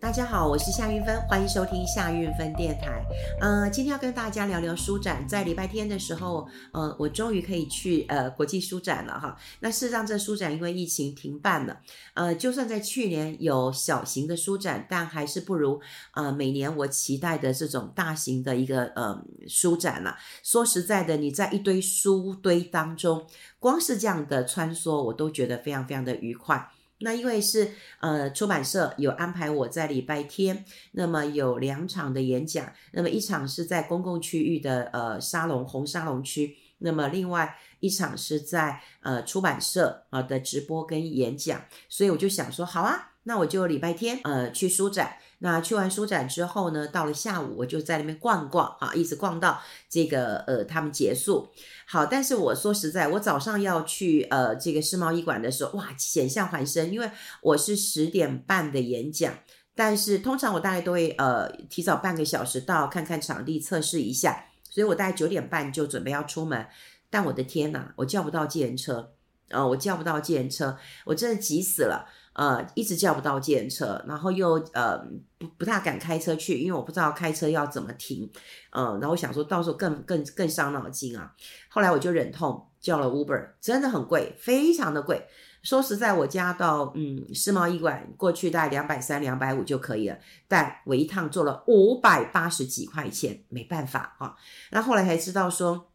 大家好，我是夏韵芬，欢迎收听夏韵芬电台。呃，今天要跟大家聊聊书展。在礼拜天的时候，呃，我终于可以去呃国际书展了哈。那事实上，这书展因为疫情停办了。呃，就算在去年有小型的书展，但还是不如呃每年我期待的这种大型的一个呃书展了。说实在的，你在一堆书堆当中，光是这样的穿梭，我都觉得非常非常的愉快。那因为是呃出版社有安排我在礼拜天，那么有两场的演讲，那么一场是在公共区域的呃沙龙红沙龙区，那么另外一场是在呃出版社啊的直播跟演讲，所以我就想说好啊，那我就礼拜天呃去书展。那去完书展之后呢，到了下午我就在那边逛逛啊，一直逛到这个呃他们结束。好，但是我说实在，我早上要去呃这个世贸一馆的时候，哇，险象环生，因为我是十点半的演讲，但是通常我大概都会呃提早半个小时到，看看场地，测试一下，所以我大概九点半就准备要出门。但我的天呐，我叫不到计程车，呃，我叫不到计程车，我真的急死了。呃，一直叫不到计程车，然后又呃不不大敢开车去，因为我不知道开车要怎么停，呃，然后我想说到时候更更更伤脑筋啊。后来我就忍痛叫了 Uber，真的很贵，非常的贵。说实在，我家到嗯世贸医馆过去大概两百三、两百五就可以了，但我一趟做了五百八十几块钱，没办法啊。那后来才知道说，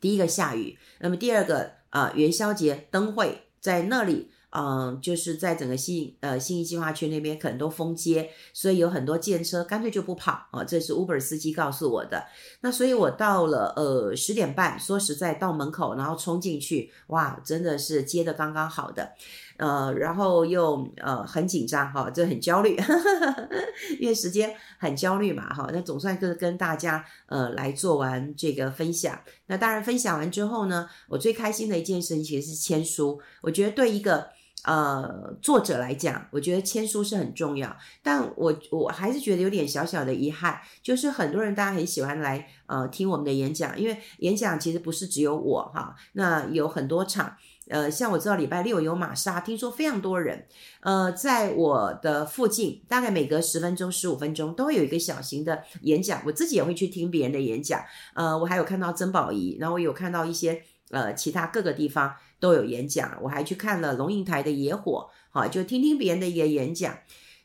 第一个下雨，那么第二个呃元宵节灯会在那里。嗯，就是在整个信呃信义计划区那边可能都封街，所以有很多计程车干脆就不跑啊，这是 Uber 司机告诉我的。那所以我到了呃十点半，说实在到门口，然后冲进去，哇，真的是接的刚刚好的，呃，然后又呃很紧张哈，就很焦虑，因为时间很焦虑嘛哈。那总算是跟大家呃来做完这个分享。那当然分享完之后呢，我最开心的一件事情其实是签书，我觉得对一个。呃，作者来讲，我觉得签书是很重要，但我我还是觉得有点小小的遗憾，就是很多人大家很喜欢来呃听我们的演讲，因为演讲其实不是只有我哈，那有很多场，呃，像我知道礼拜六有玛莎，听说非常多人，呃，在我的附近，大概每隔十分钟、十五分钟都会有一个小型的演讲，我自己也会去听别人的演讲，呃，我还有看到曾宝仪，然后我有看到一些呃其他各个地方。都有演讲，我还去看了龙应台的野火，好，就听听别人的一个演讲。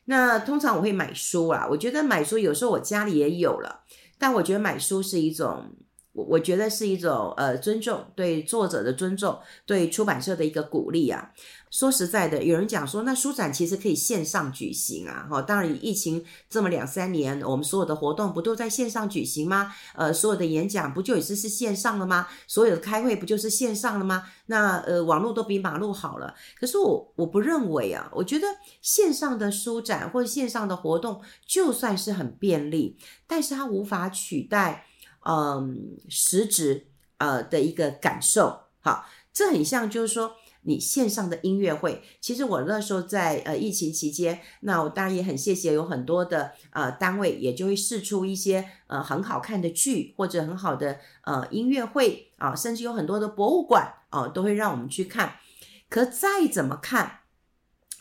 那通常我会买书啦，我觉得买书有时候我家里也有了，但我觉得买书是一种，我我觉得是一种呃尊重，对作者的尊重，对出版社的一个鼓励啊。说实在的，有人讲说，那书展其实可以线上举行啊，哈，当然疫情这么两三年，我们所有的活动不都在线上举行吗？呃，所有的演讲不就也是是线上了吗？所有的开会不就是线上了吗？那呃，网络都比马路好了。可是我我不认为啊，我觉得线上的书展或者线上的活动，就算是很便利，但是它无法取代嗯、实质呃的一个感受。好，这很像就是说。你线上的音乐会，其实我那时候在呃疫情期间，那我当然也很谢谢有很多的呃单位，也就会试出一些呃很好看的剧或者很好的呃音乐会啊，甚至有很多的博物馆啊，都会让我们去看。可再怎么看，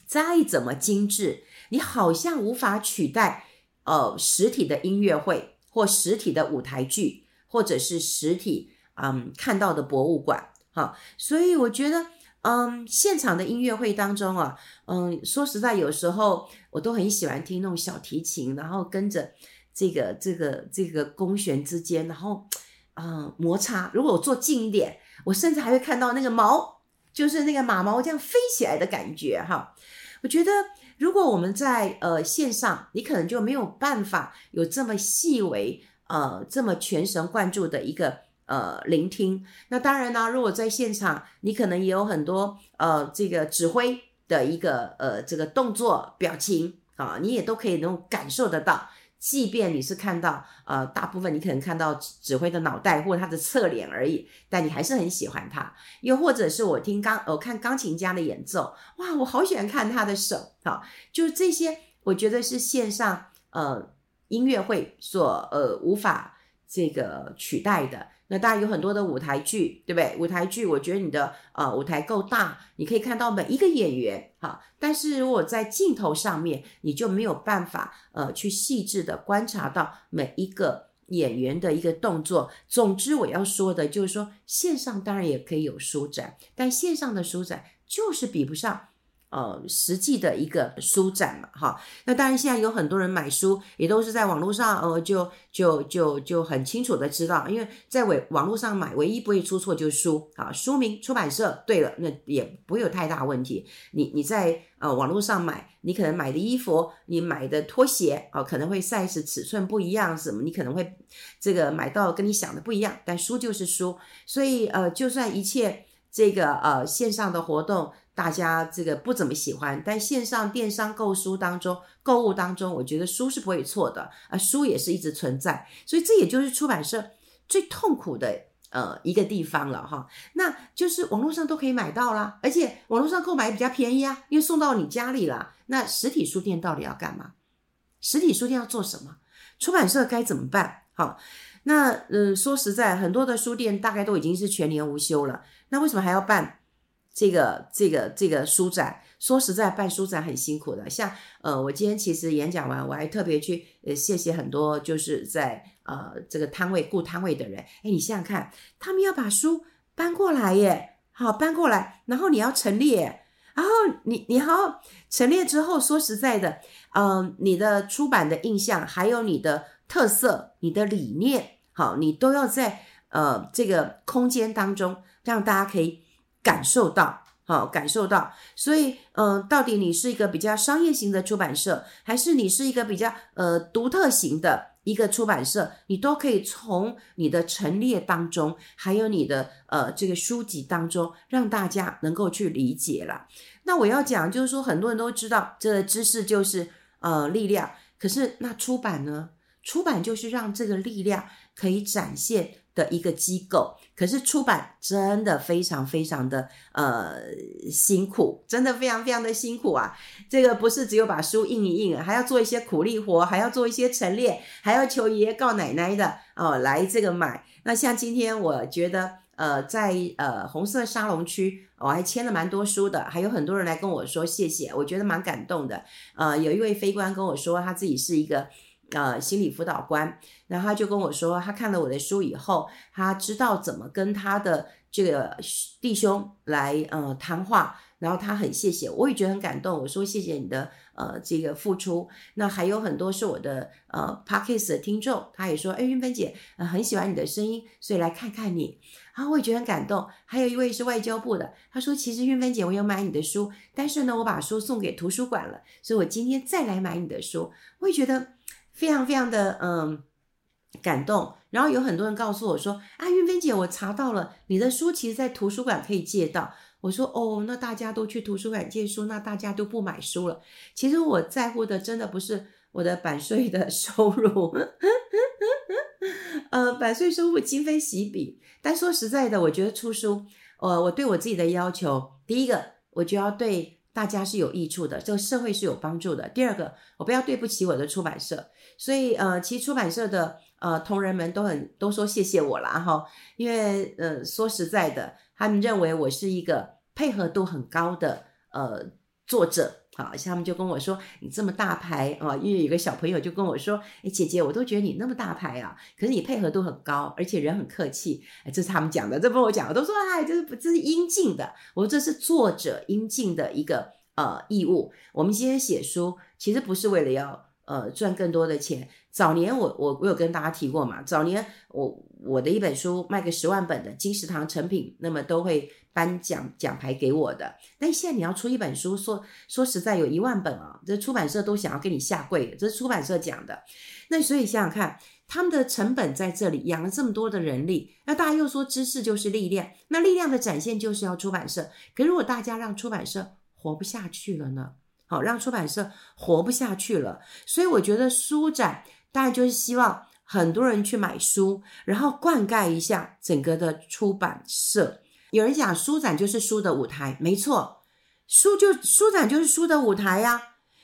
再怎么精致，你好像无法取代呃实体的音乐会或实体的舞台剧，或者是实体嗯看到的博物馆。哈，所以我觉得。嗯，现场的音乐会当中啊，嗯，说实在，有时候我都很喜欢听那种小提琴，然后跟着这个这个这个弓弦之间，然后嗯摩擦。如果我坐近一点，我甚至还会看到那个毛，就是那个马毛这样飞起来的感觉哈。我觉得如果我们在呃线上，你可能就没有办法有这么细微呃这么全神贯注的一个。呃，聆听。那当然呢，如果在现场，你可能也有很多呃，这个指挥的一个呃，这个动作、表情啊，你也都可以能够感受得到。即便你是看到呃，大部分你可能看到指挥的脑袋或者他的侧脸而已，但你还是很喜欢他。又或者是我听钢，我看钢琴家的演奏，哇，我好喜欢看他的手啊。就这些，我觉得是线上呃音乐会所呃无法这个取代的。那当然有很多的舞台剧，对不对？舞台剧，我觉得你的呃舞台够大，你可以看到每一个演员哈。但是如果在镜头上面，你就没有办法呃去细致的观察到每一个演员的一个动作。总之，我要说的就是说，线上当然也可以有舒展，但线上的舒展就是比不上。呃，实际的一个书展嘛，哈，那当然现在有很多人买书，也都是在网络上，呃，就就就就很清楚的知道，因为在网网络上买，唯一不会出错就是书啊，书名、出版社对了，那也不会有太大问题。你你在呃网络上买，你可能买的衣服，你买的拖鞋啊，可能会 size 尺寸不一样，什么，你可能会这个买到跟你想的不一样，但书就是书，所以呃，就算一切这个呃线上的活动。大家这个不怎么喜欢，但线上电商购书当中，购物当中，我觉得书是不会错的啊，书也是一直存在，所以这也就是出版社最痛苦的呃一个地方了哈。那就是网络上都可以买到啦，而且网络上购买比较便宜啊，因为送到你家里了。那实体书店到底要干嘛？实体书店要做什么？出版社该怎么办？好，那嗯，说实在，很多的书店大概都已经是全年无休了，那为什么还要办？这个这个这个书展，说实在，办书展很辛苦的。像呃，我今天其实演讲完，我还特别去呃谢谢很多就是在呃这个摊位雇摊位的人。哎，你想想看，他们要把书搬过来耶，好搬过来，然后你要陈列，然后你你好陈列之后，说实在的，嗯、呃，你的出版的印象，还有你的特色、你的理念，好，你都要在呃这个空间当中让大家可以。感受到，好，感受到，所以，嗯、到底你是一个比较商业型的出版社，还是你是一个比较呃独特型的一个出版社，你都可以从你的陈列当中，还有你的呃这个书籍当中，让大家能够去理解了。那我要讲就是说，很多人都知道，这知识就是呃力量，可是那出版呢？出版就是让这个力量可以展现的一个机构，可是出版真的非常非常的呃辛苦，真的非常非常的辛苦啊！这个不是只有把书印一印，还要做一些苦力活，还要做一些陈列，还要求爷爷告奶奶的哦来这个买。那像今天我觉得呃在呃红色沙龙区，我还签了蛮多书的，还有很多人来跟我说谢谢，我觉得蛮感动的。呃，有一位飞官跟我说他自己是一个。呃，心理辅导官，然后他就跟我说，他看了我的书以后，他知道怎么跟他的这个弟兄来呃谈话，然后他很谢谢，我也觉得很感动。我说谢谢你的呃这个付出。那还有很多是我的呃 Podcast 的听众，他也说，哎，云芬姐，呃，很喜欢你的声音，所以来看看你。然后我也觉得很感动。还有一位是外交部的，他说，其实云芬姐，我有买你的书，但是呢，我把书送给图书馆了，所以我今天再来买你的书，我也觉得。非常非常的嗯感动，然后有很多人告诉我说啊，云芬姐，我查到了你的书，其实在图书馆可以借到。我说哦，那大家都去图书馆借书，那大家都不买书了。其实我在乎的真的不是我的版税的收入，呃，版税收入今非昔比。但说实在的，我觉得出书，呃，我对我自己的要求，第一个，我就要对大家是有益处的，这个社会是有帮助的。第二个，我不要对不起我的出版社。所以，呃，其实出版社的呃同仁们都很都说谢谢我啦哈，因为呃说实在的，他们认为我是一个配合度很高的呃作者，好，他们就跟我说，你这么大牌啊，因为有个小朋友就跟我说，哎，姐姐，我都觉得你那么大牌啊，可是你配合度很高，而且人很客气，哎，这是他们讲的，这不是我讲的，都说哎，这是这是应尽的，我说这是作者应尽的一个呃义务。我们今天写书，其实不是为了要。呃，赚更多的钱。早年我我我有跟大家提过嘛，早年我我的一本书卖个十万本的金石堂成品，那么都会颁奖奖牌给我的。但现在你要出一本书，说说实在有一万本啊，这出版社都想要给你下跪，这是出版社讲的。那所以想想看，他们的成本在这里养了这么多的人力，那大家又说知识就是力量，那力量的展现就是要出版社。可如果大家让出版社活不下去了呢？好，让出版社活不下去了，所以我觉得书展大概就是希望很多人去买书，然后灌溉一下整个的出版社。有人讲书展就是书的舞台，没错，书就书展就是书的舞台呀。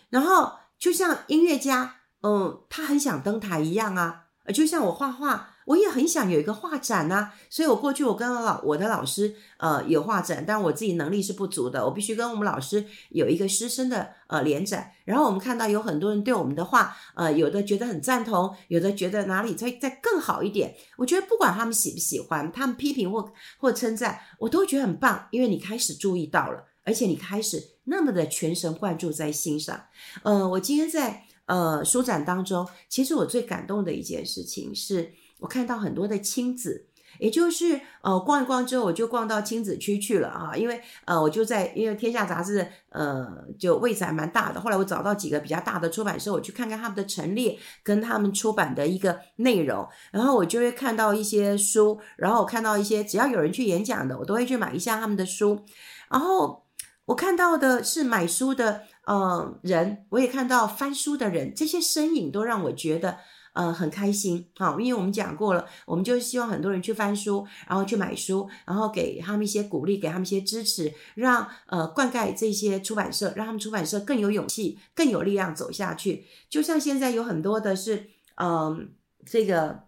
然后就像音乐家，嗯，他很想登台一样啊，就像我画画，我也很想有一个画展呐、所以我过去我跟老我的老师呃有画展，但我自己能力是不足的，我必须跟我们老师有一个师生的呃联展。然后我们看到有很多人对我们的画呃有的觉得很赞同，有的觉得哪里再再更好一点。我觉得不管他们喜不喜欢，他们批评或或称赞，我都觉得很棒，因为你开始注意到了，而且你开始那么的全神贯注在欣赏。呃，我今天在呃书展当中，其实我最感动的一件事情是。我看到很多的亲子，也就是呃逛一逛之后，我就逛到亲子区去了啊，因为呃我就在因为天下杂志呃就位置还蛮大的，后来我找到几个比较大的出版社，我去看看他们的陈列跟他们出版的一个内容，然后我就会看到一些书，然后我看到一些只要有人去演讲的，我都会去买一下他们的书，然后我看到的是买书的呃人，我也看到翻书的人，这些身影都让我觉得。呃，很开心，好，因为我们讲过了，我们就希望很多人去翻书，然后去买书，然后给他们一些鼓励，给他们一些支持，让呃灌溉这些出版社，让他们出版社更有勇气，更有力量走下去。就像现在有很多的是，嗯、这个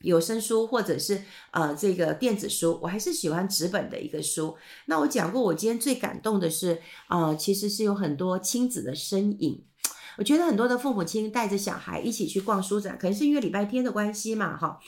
有声书或者是呃这个电子书，我还是喜欢纸本的一个书。那我讲过，我今天最感动的是，呃，其实是有很多亲子的身影。我觉得很多的父母亲带着小孩一起去逛书展，可能是因为礼拜天的关系嘛，哈。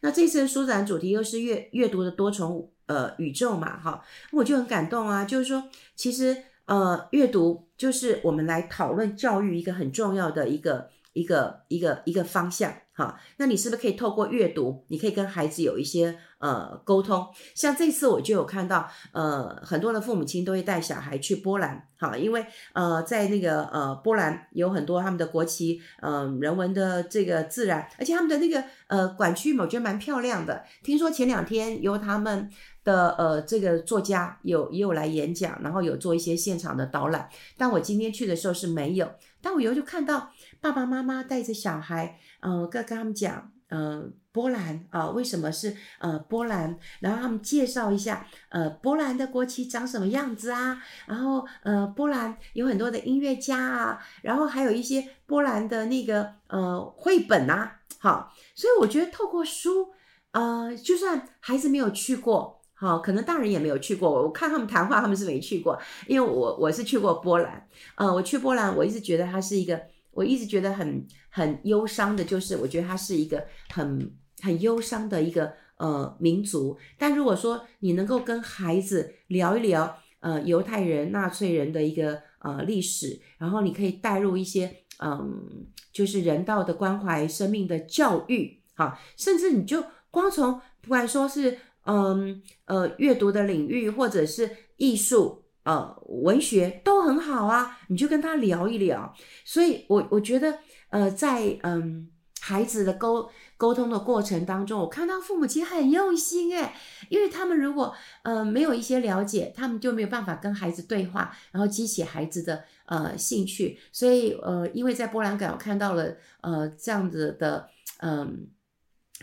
那这次书展主题又是阅阅读的多重呃宇宙嘛，哈。我就很感动啊，就是说，其实呃阅读就是我们来讨论教育一个很重要的一个一个一个一个方向。好，那你是不是可以透过阅读，你可以跟孩子有一些呃沟通？像这次我就有看到，呃，很多的父母亲都会带小孩去波兰，好，因为呃，在那个呃波兰有很多他们的国旗，嗯、呃，人文的这个自然，而且他们的那个呃馆区，我觉得蛮漂亮的。听说前两天由他们的呃这个作家有也有来演讲，然后有做一些现场的导览，但我今天去的时候是没有，但我以后就看到爸爸妈妈带着小孩。呃，跟跟他们讲，呃，波兰啊、呃，为什么是呃波兰？然后他们介绍一下，呃，波兰的国旗长什么样子啊？然后呃，波兰有很多的音乐家啊，然后还有一些波兰的那个呃绘本啊，好，所以我觉得透过书，呃，就算孩子没有去过，好，可能大人也没有去过，我看他们谈话，他们是没去过，因为我我是去过波兰，呃，我去波兰，我一直觉得它是一个。我一直觉得很很忧伤的，就是我觉得它是一个很很忧伤的一个呃民族。但如果说你能够跟孩子聊一聊呃犹太人、纳粹人的一个呃历史，然后你可以带入一些嗯、就是人道的关怀、生命的教育，好，甚至你就光从不管说是嗯呃，阅读的领域或者是艺术。呃，文学都很好啊，你就跟他聊一聊。所以我，我我觉得，呃，在嗯孩子的沟沟通的过程当中，我看到父母亲很用心诶，因为他们如果呃没有一些了解，他们就没有办法跟孩子对话，然后激起孩子的呃兴趣。所以，呃，因为在波兰港我看到了呃这样子的嗯。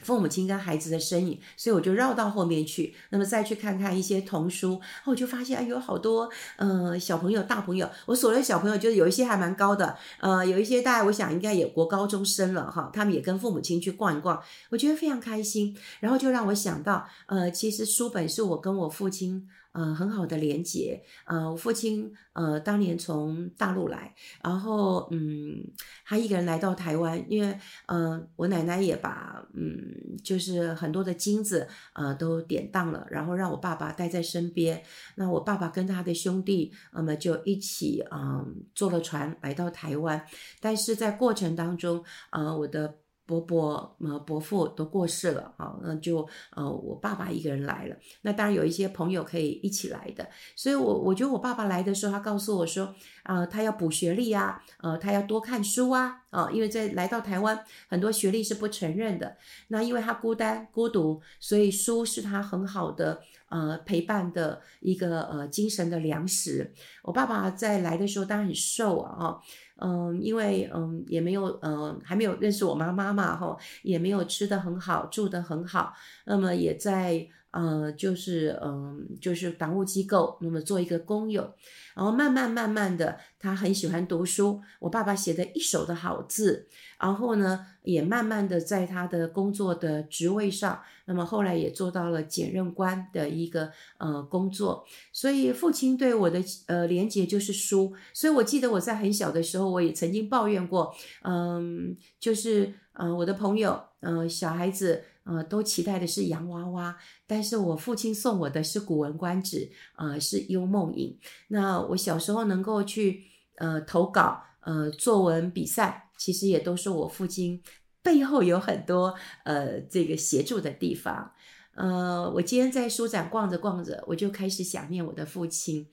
父母亲跟孩子的身影，所以我就绕到后面去，那么再去看看一些童书，我就发现哎，有好多呃小朋友、大朋友，我所谓小朋友就是有一些还蛮高的，呃，有一些大概我想应该也国高中生了哈，他们也跟父母亲去逛一逛，我觉得非常开心，然后就让我想到，呃，其实书本是我跟我父亲。呃，很好的连结。呃，我父亲呃当年从大陆来，然后嗯，他一个人来到台湾，因为呃我奶奶也把嗯就是很多的金子呃都典当了，然后让我爸爸带在身边。那我爸爸跟他的兄弟那么、就一起嗯、坐了船来到台湾，但是在过程当中啊、呃、我的。伯伯、呃伯父都过世了啊，那就呃我爸爸一个人来了。那当然有一些朋友可以一起来的，所以我我觉得我爸爸来的时候，他告诉我说，啊、呃，他要补学历啊，呃，他要多看书啊，啊、因为在来到台湾，很多学历是不承认的。那因为他孤单孤独，所以书是他很好的呃陪伴的一个呃精神的粮食。我爸爸在来的时候当然很瘦啊，嗯，因为嗯也没有嗯还没有认识我妈妈嘛，哈，也没有吃得很好，住得很好，那么也在呃，就是嗯、就是党务机构，那么做一个工友，然后慢慢慢慢的，他很喜欢读书，我爸爸写的一手的好字，然后呢，也慢慢的在他的工作的职位上，那么后来也做到了检任官的一个呃工作，所以父亲对我的呃连结就是书，所以我记得我在很小的时候，我也曾经抱怨过，嗯、就是嗯、呃，我的朋友，嗯、呃，小孩子。呃，都期待的是洋娃娃，但是我父亲送我的是《古文观止》，呃，是《幽梦影》。那我小时候能够去呃投稿，呃，作文比赛，其实也都是我父亲背后有很多呃这个协助的地方。呃，我今天在书展逛着逛着，我就开始想念我的父亲，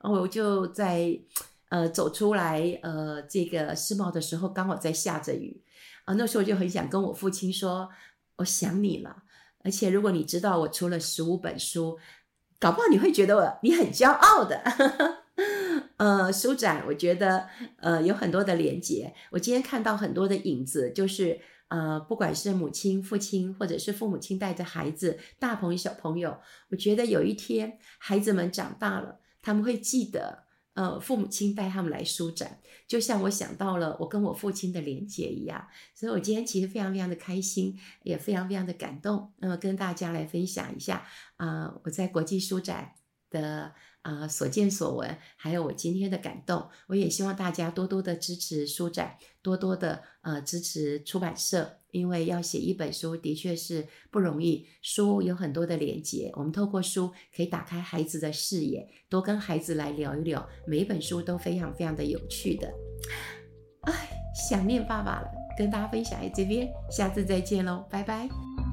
我就在呃走出来呃这个世贸的时候，刚好在下着雨，啊、那时候我就很想跟我父亲说。我想你了，而且如果你知道我出了十五本书，搞不好你会觉得我你很骄傲的。呃，书展我觉得呃有很多的连接，我今天看到很多的影子，就是呃不管是母亲、父亲，或者是父母亲带着孩子，大朋友小朋友，我觉得有一天孩子们长大了，他们会记得。呃，父母亲带他们来书展，就像我想到了我跟我父亲的连接一样，所以我今天其实非常非常的开心，也非常非常的感动。那么跟大家来分享一下啊、我在国际书展的啊、所见所闻，还有我今天的感动。我也希望大家多多的支持书展，多多的呃支持出版社。因为要写一本书的确是不容易，书有很多的连接，我们透过书可以打开孩子的视野，多跟孩子来聊一聊，每一本书都非常非常的有趣的。唉，想念爸爸了，跟大家分享在这边，下次再见喽，拜拜。